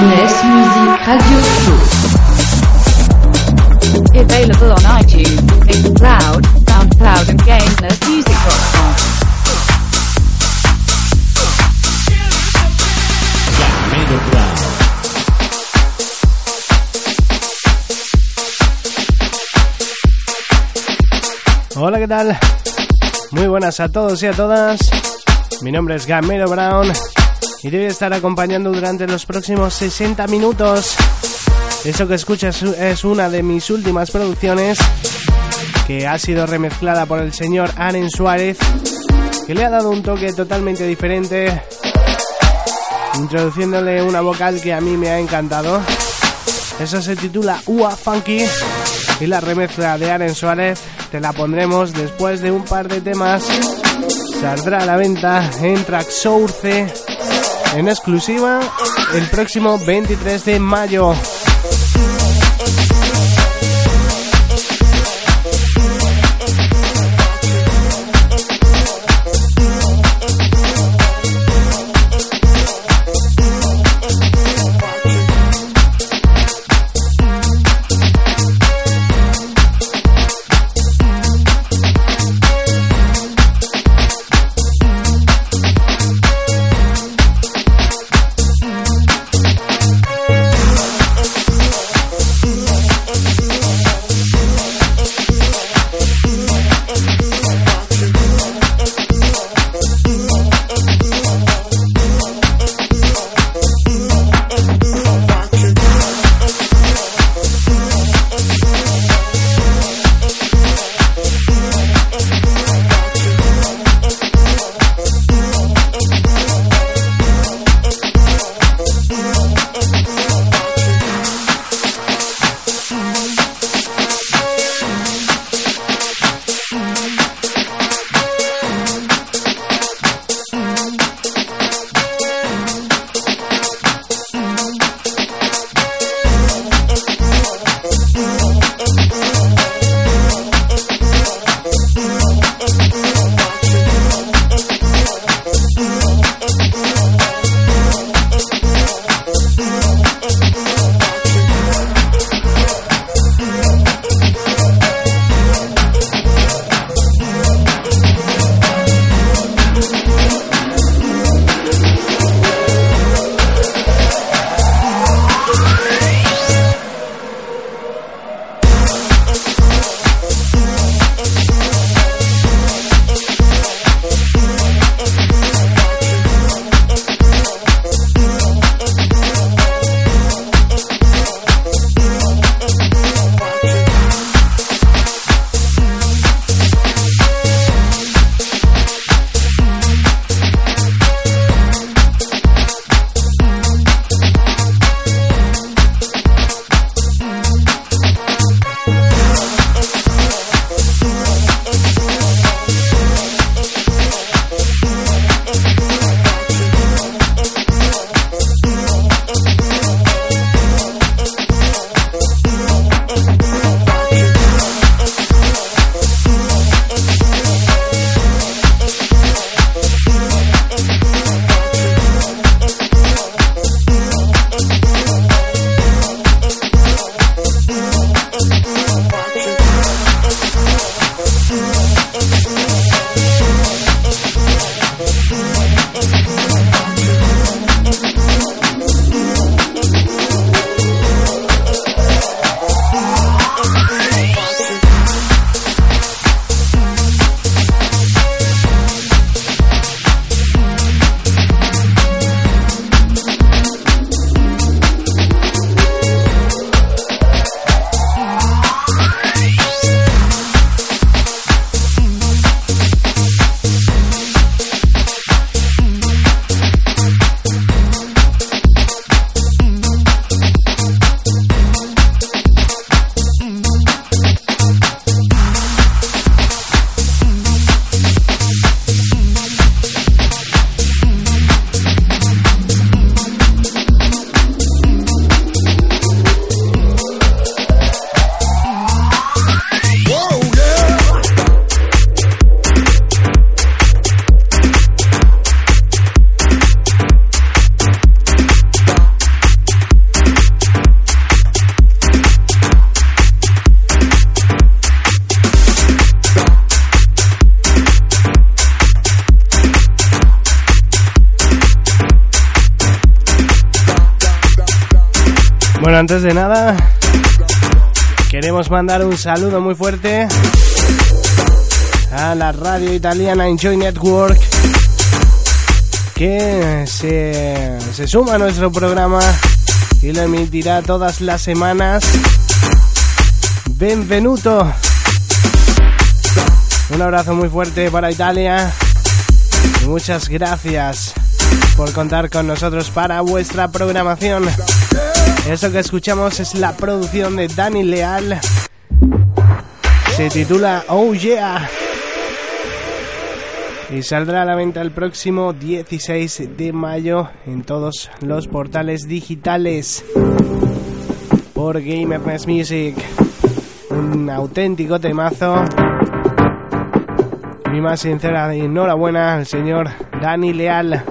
Wilderness Music Radio Show. Available on iTunes, Mixcloud, SoundCloud and GameNerdMusic.com. Hola, ¿qué tal? Muy buenas a todos y a todas. Mi nombre es Gamero Brown y te voy a estar acompañando durante los próximos 60 minutos. Eso que escuchas es una de mis últimas producciones que ha sido remezclada por el señor Aren Suárez, que le ha dado un toque totalmente diferente, introduciéndole una vocal que a mí me ha encantado. Eso se titula Ua Funky y la remezcla de Aren Suárez te la pondremos después de un par de temas. Saldrá a la venta en Traxsource en exclusiva el próximo 23 de mayo. Bueno, antes de nada, queremos mandar un saludo muy fuerte a la radio italiana Enjoy Network que se, se suma a nuestro programa y lo emitirá todas las semanas. Benvenuto. Un abrazo muy fuerte para Italia muchas gracias por contar con nosotros para vuestra programación. Eso que escuchamos es la producción de Dani Leal. Se titula Oh Yeah. Y saldrá a la venta el próximo 16 de mayo en todos los portales digitales por Gamernes Music. Un auténtico temazo. Mi más sincera enhorabuena al señor Dani Leal.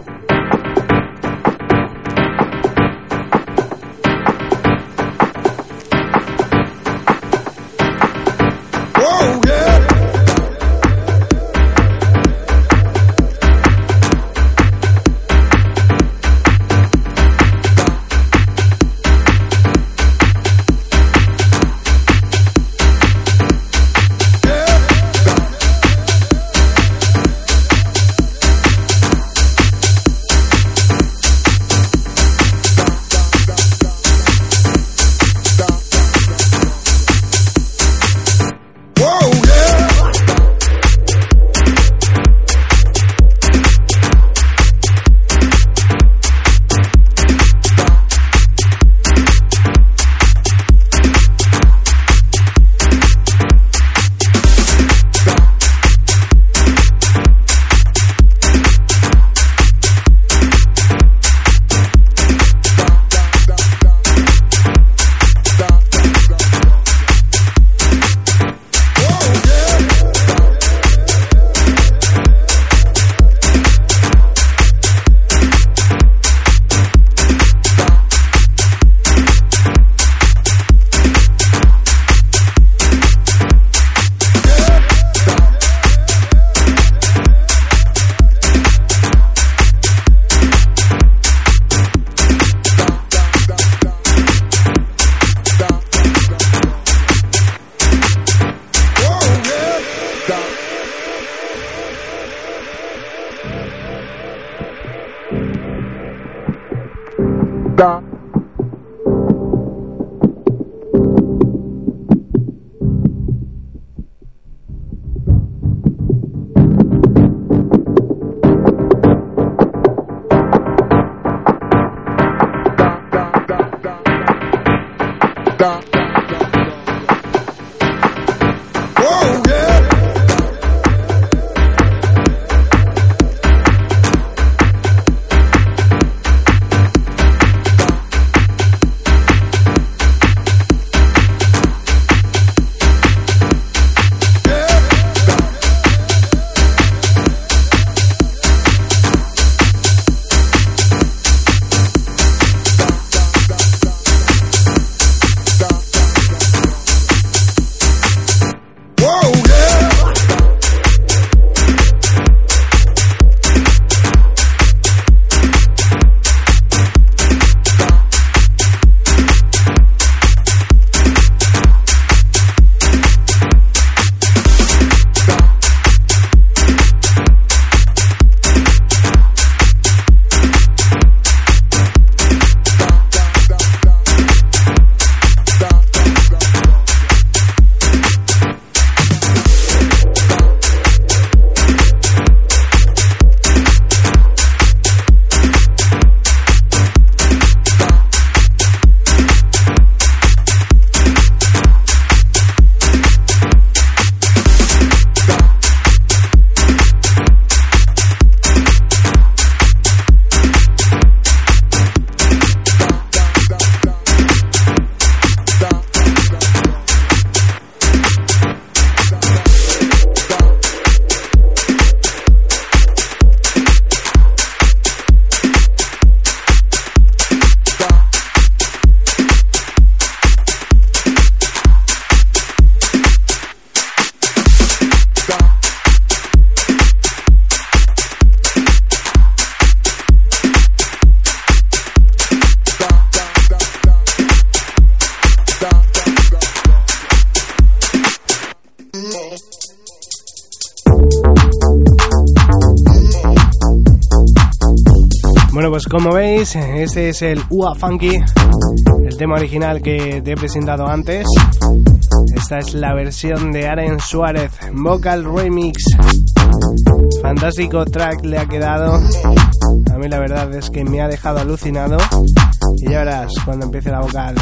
Este es el UA Funky, el tema original que te he presentado antes. Esta es la versión de Aren Suárez, Vocal Remix. Fantástico track le ha quedado. A mí la verdad es que me ha dejado alucinado. Y ya verás cuando empiece la vocal.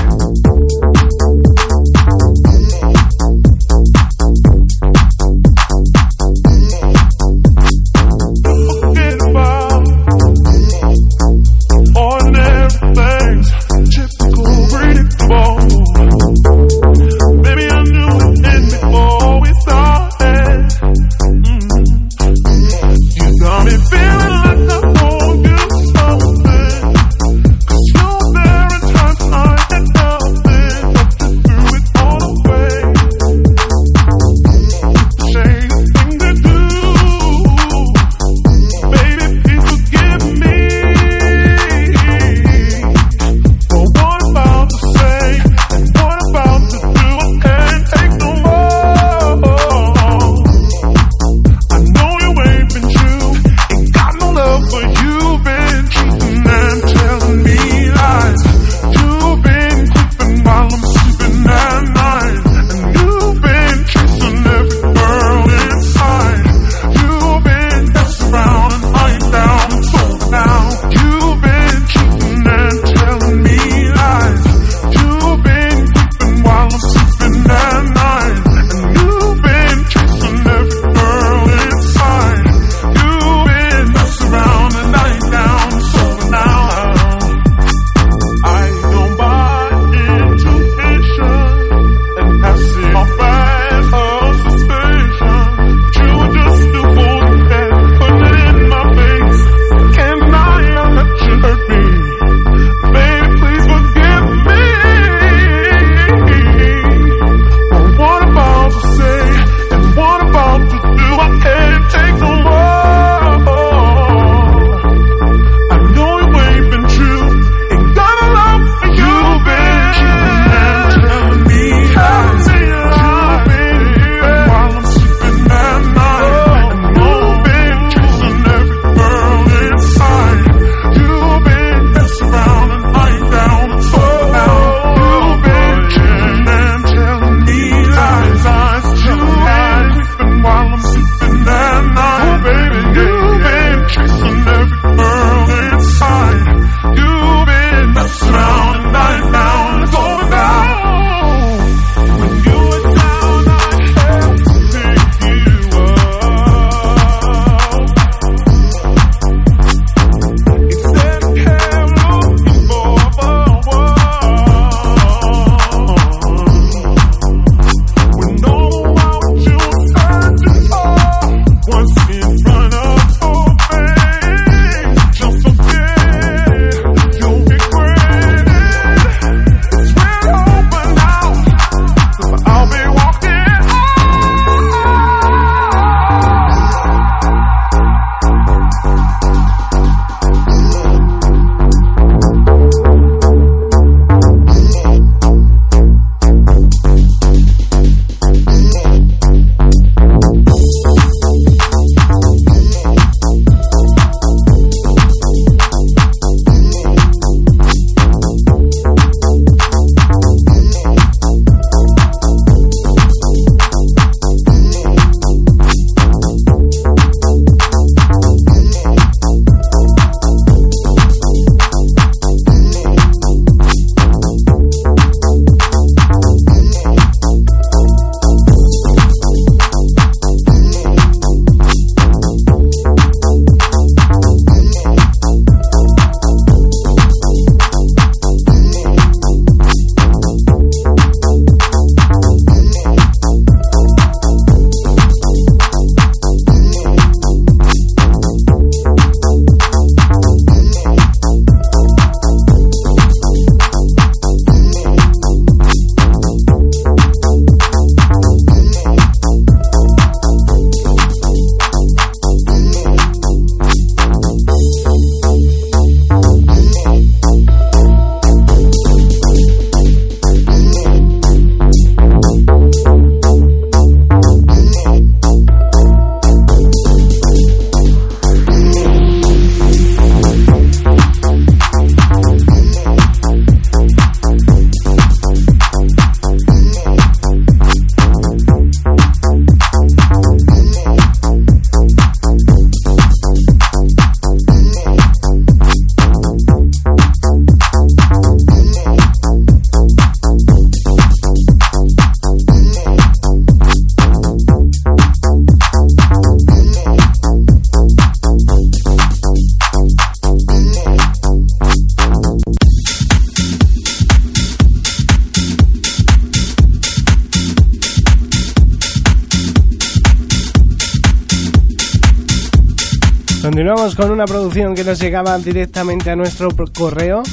Continuamos con una producción que nos llegaba directamente a nuestro correo.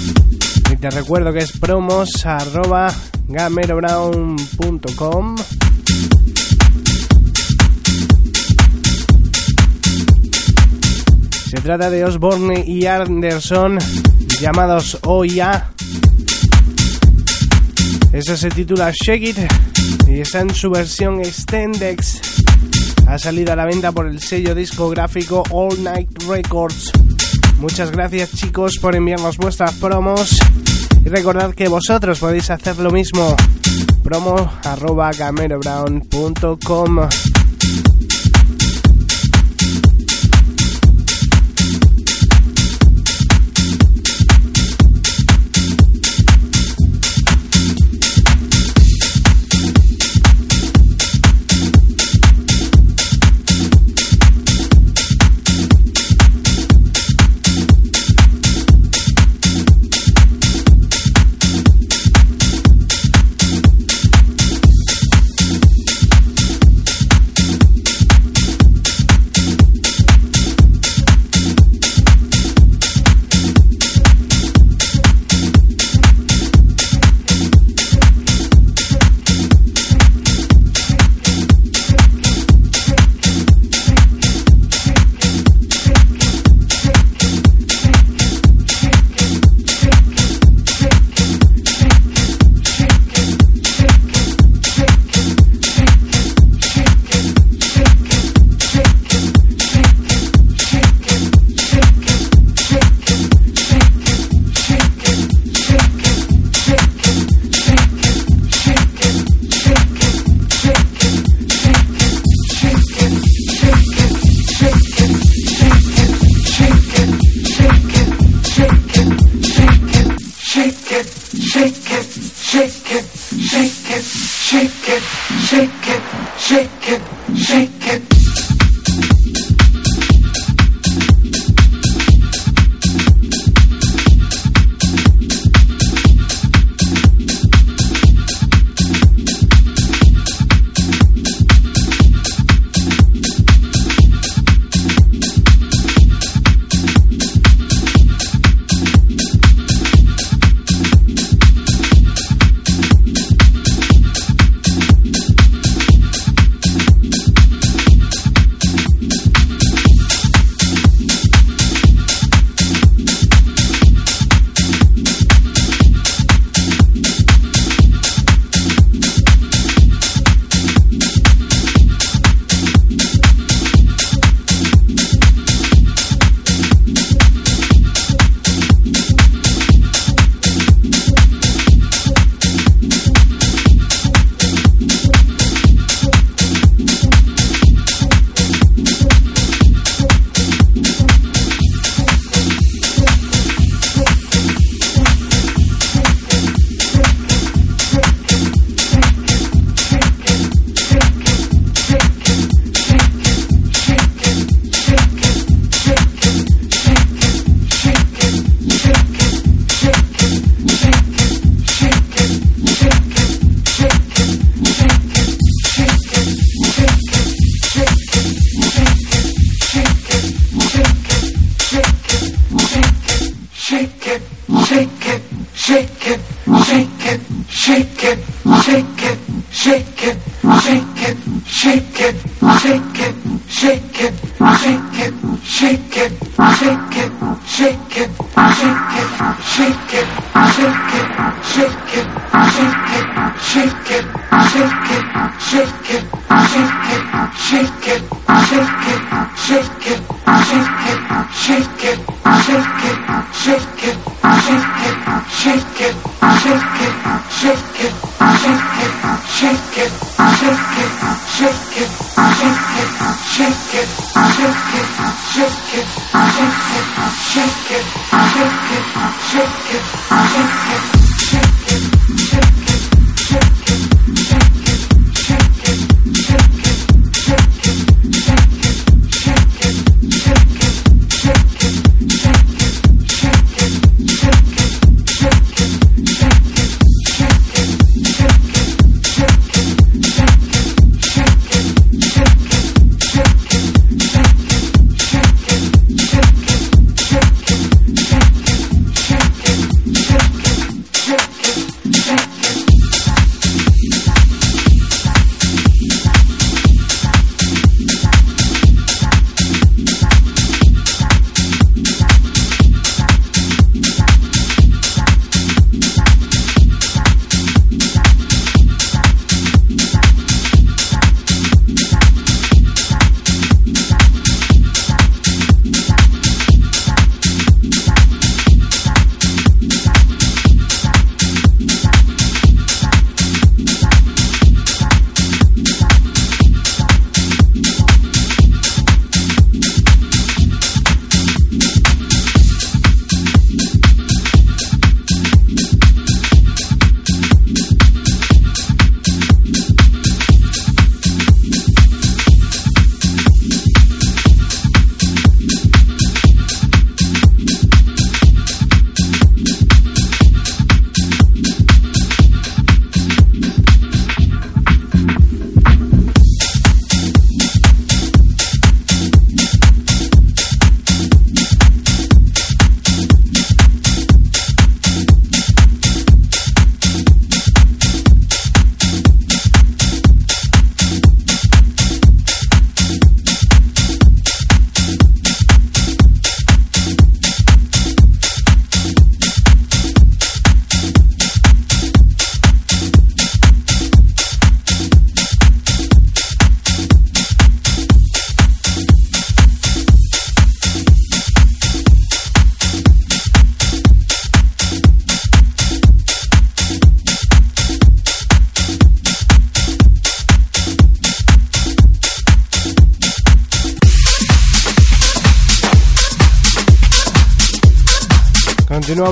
Y te recuerdo que es promos arroba gamerobrown.com. Se trata de Osborne y Anderson, llamados OIA. Eso se titula Shake It y está en su versión Extendex. Ha salido a la venta por el sello discográfico All Night Records. Muchas gracias chicos por enviarnos vuestras promos y recordad que vosotros podéis hacer lo mismo. promo arroba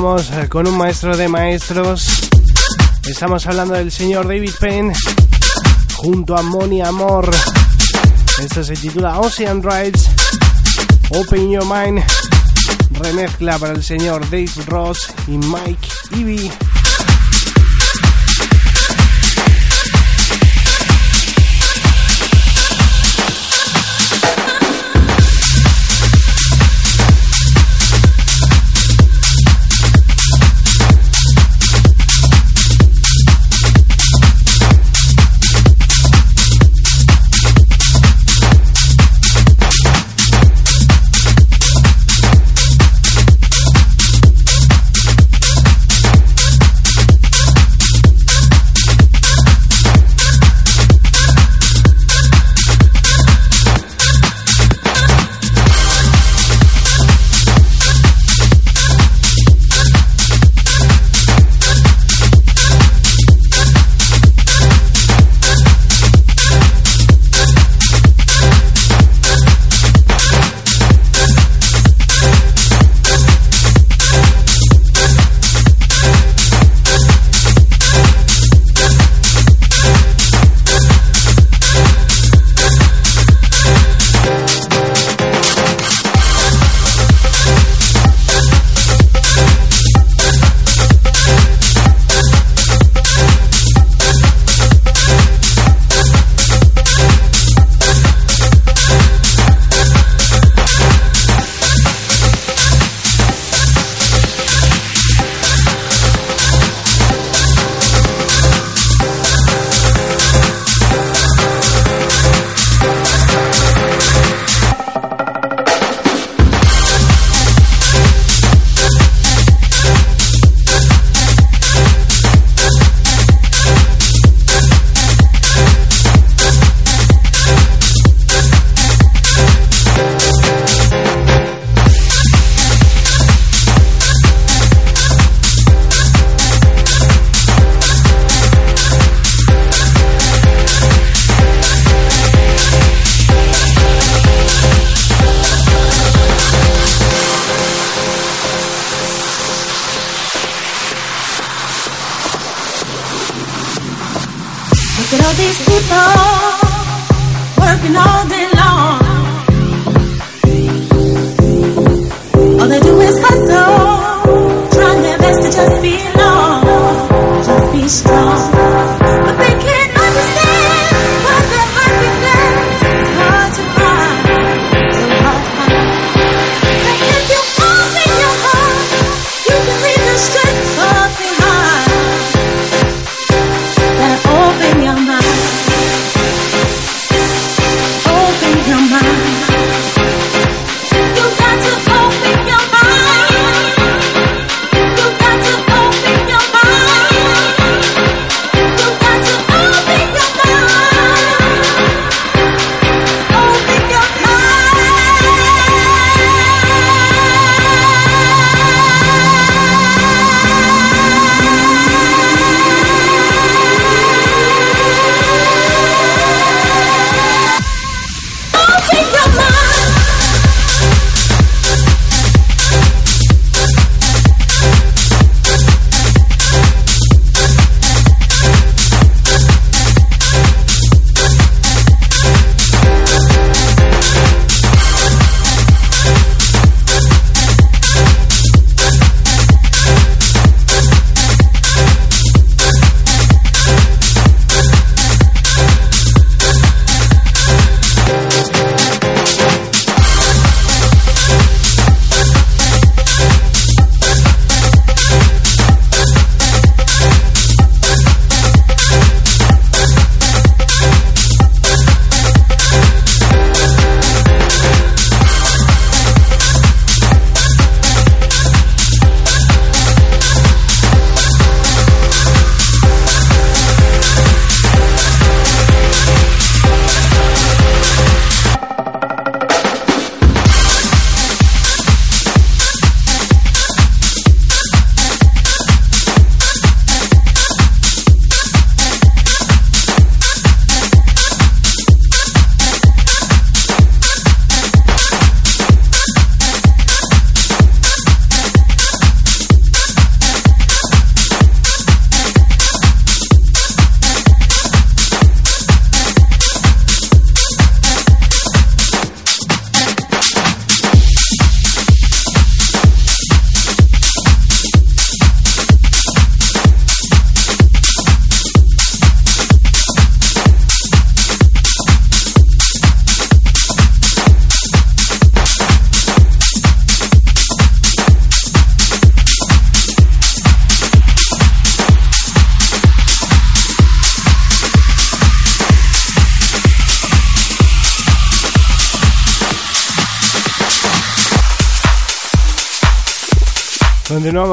Eh, con un maestro de maestros. Estamos hablando del señor David Penn junto a Moni Amor. Esto se titula Ocean Rides. Open Your Mind. Remezcla para el señor Dave Ross y Mike Ivy.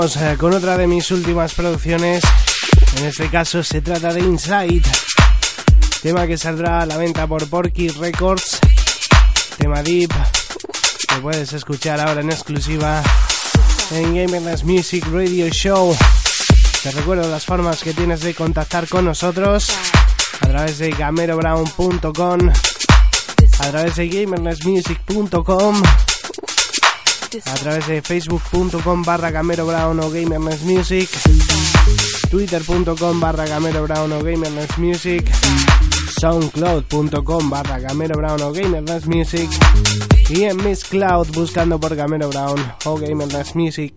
Eh, con otra de mis últimas producciones. En este caso se trata de Inside, tema que saldrá a la venta por Porky Records, tema deep, que puedes escuchar ahora en exclusiva en Gamerness Music Radio Show. Te recuerdo las formas que tienes de contactar con nosotros a través de gamerobrown.com, a través de gamernessmusic.com a través de facebook.com barra Gamero Brown o Gamerness Music, twitter.com barra Gamero Brown o Gamerness Music, soundcloud.com barra Gamero Brown o Gamerness Music. Y en Miss Cloud buscando por Gamero Brown o Gamerness Music.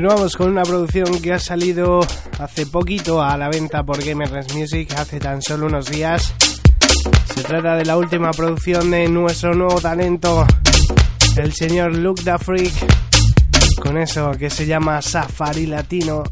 Continuamos con una producción que ha salido hace poquito a la venta por Gamers Music, hace tan solo unos días. Se trata de la última producción de nuestro nuevo talento, el señor Luke the Freak, con eso que se llama Safari Latino.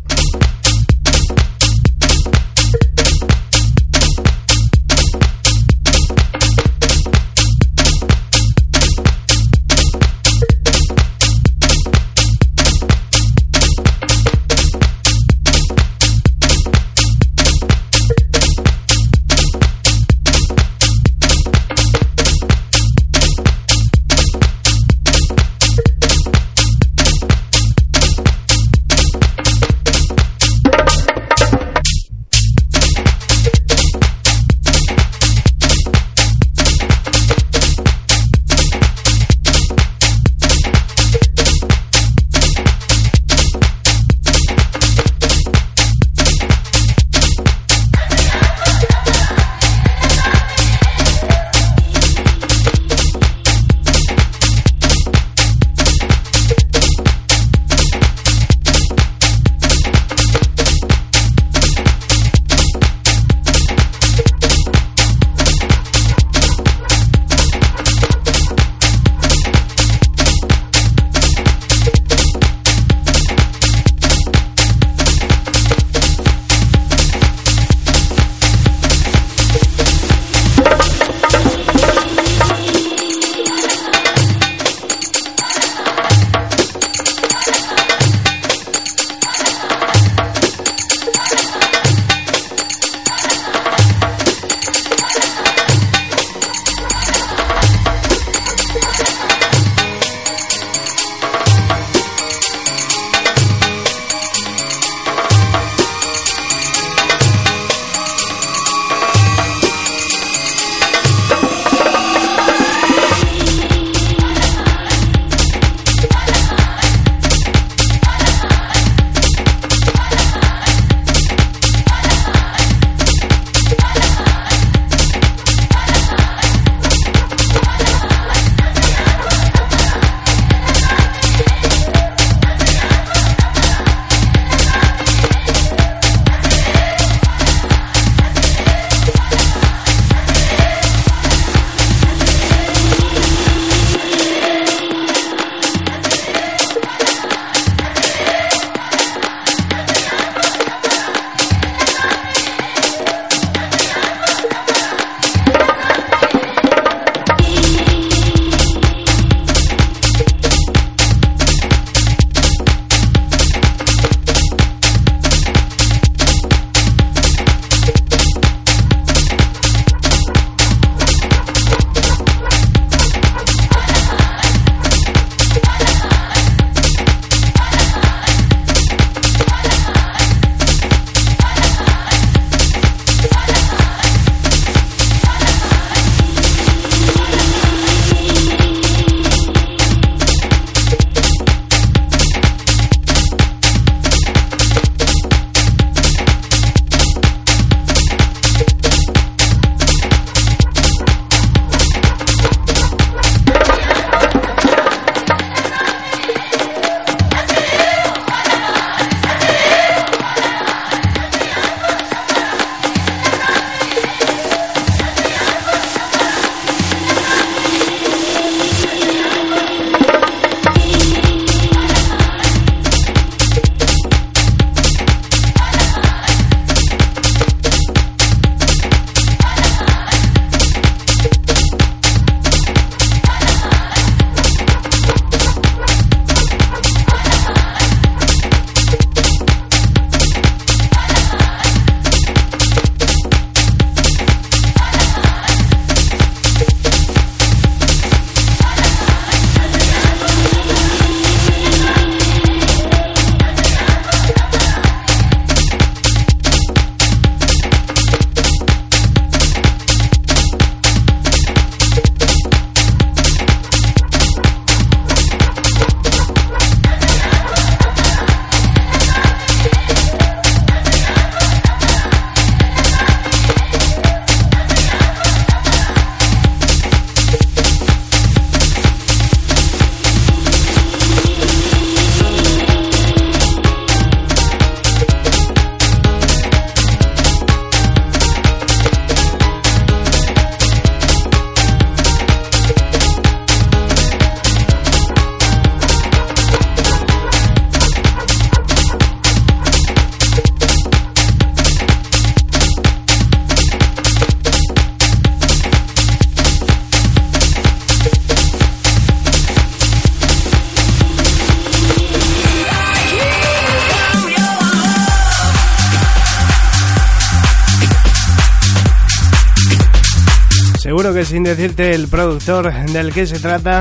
Sin decirte el productor del que se trata,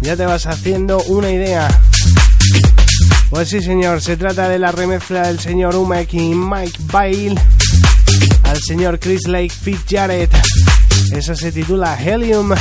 ya te vas haciendo una idea. Pues sí, señor, se trata de la remezcla del señor Umek y Mike Bale al señor Chris Lake Fitzgerald. Eso se titula Helium.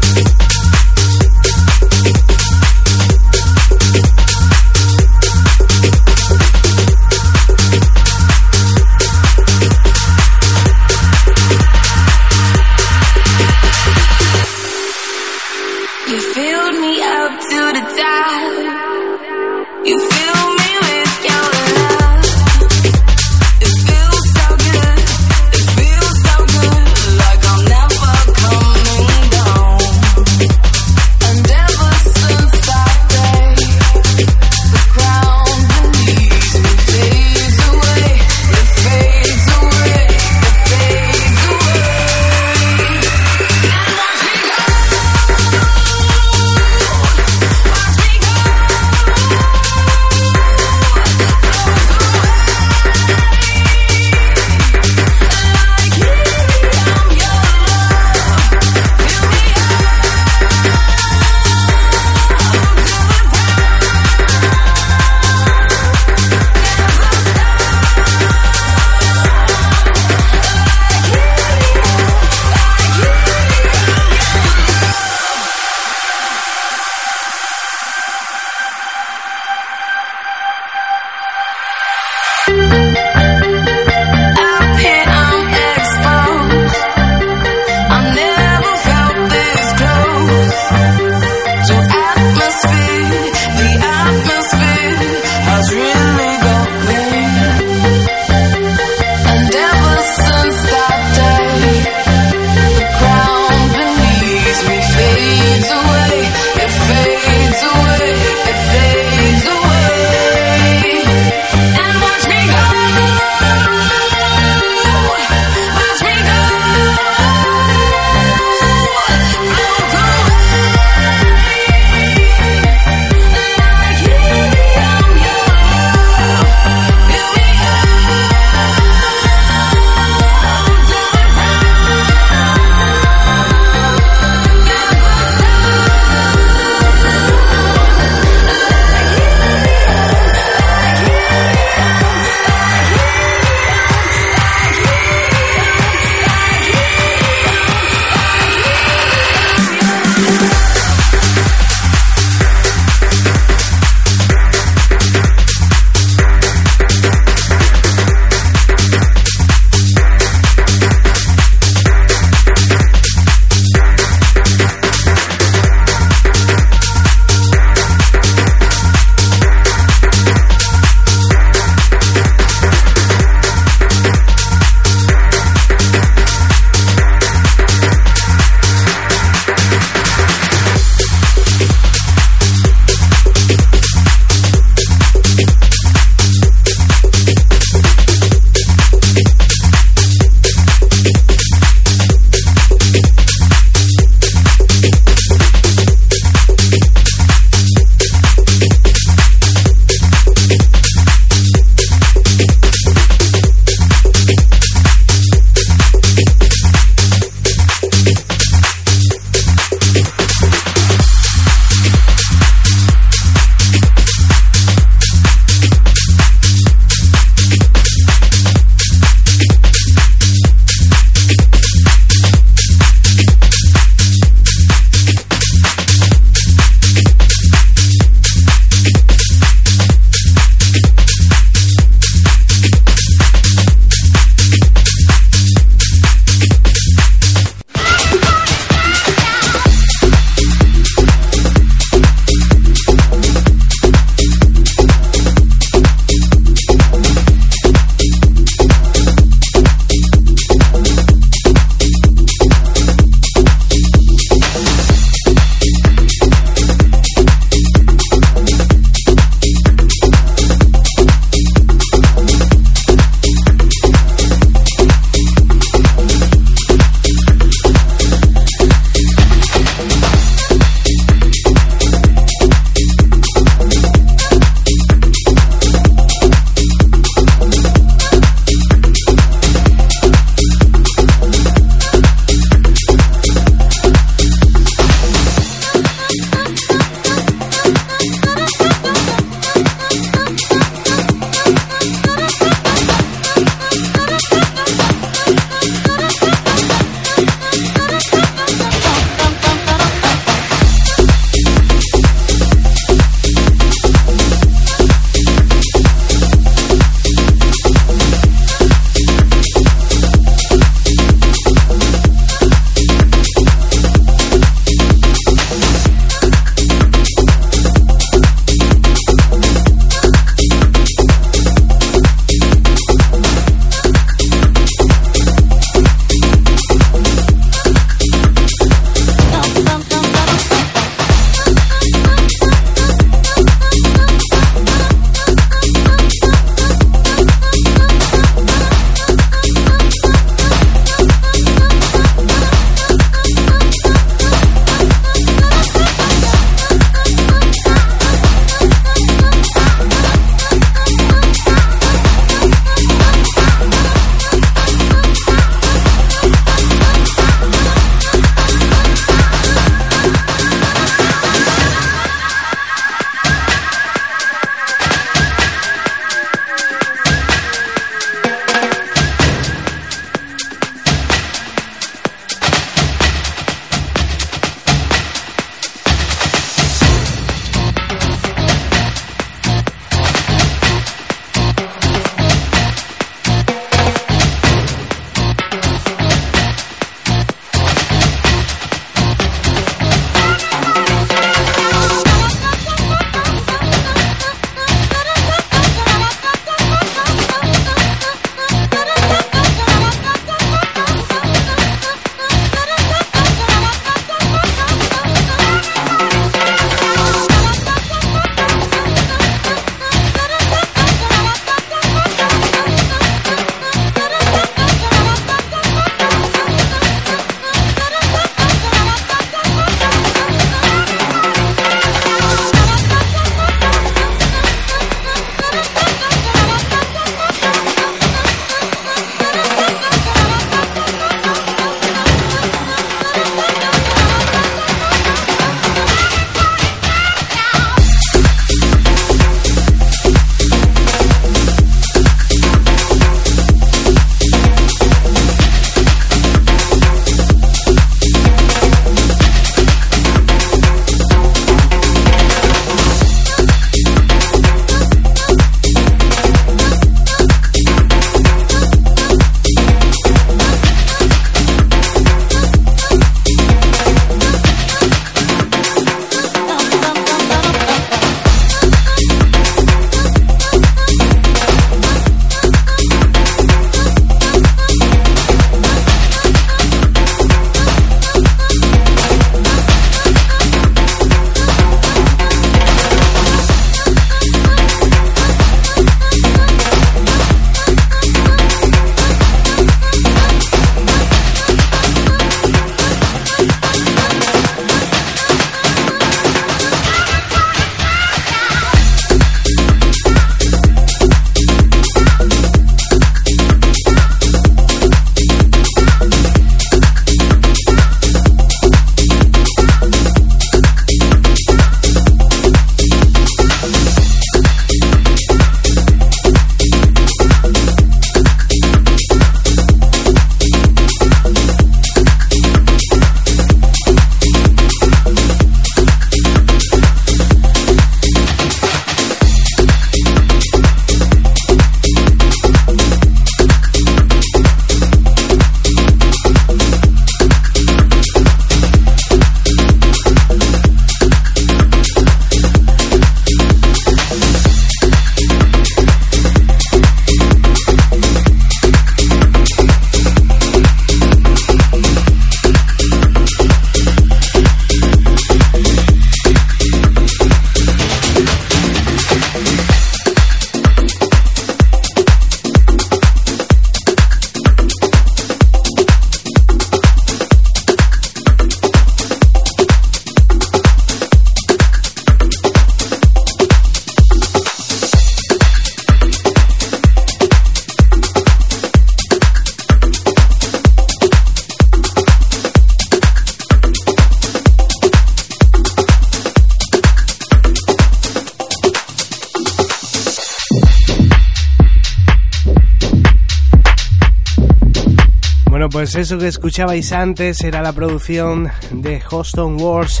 Bueno, pues eso que escuchabais antes era la producción de Houston Wars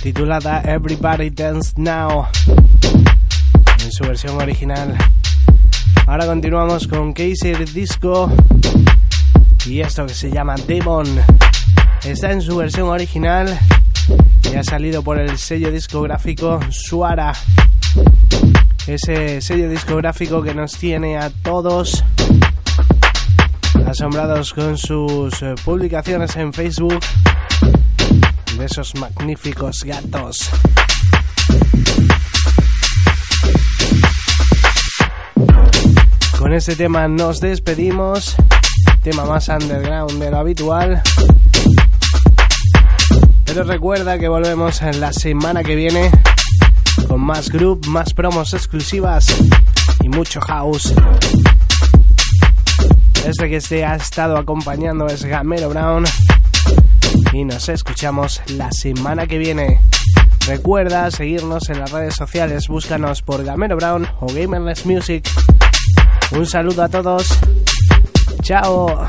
titulada Everybody Dance Now en su versión original. Ahora continuamos con Kaiser Disco y esto que se llama Demon. Está en su versión original y ha salido por el sello discográfico Suara. Ese sello discográfico que nos tiene a todos asombrados con sus eh, publicaciones en Facebook de esos magníficos gatos. Con este tema nos despedimos, tema más underground de lo habitual. Pero recuerda que volvemos en la semana que viene con más group, más promos exclusivas y mucho house. Este que se ha estado acompañando es Gamero Brown y nos escuchamos la semana que viene. Recuerda seguirnos en las redes sociales, búscanos por Gamero Brown o Gamerless Music. Un saludo a todos. Chao.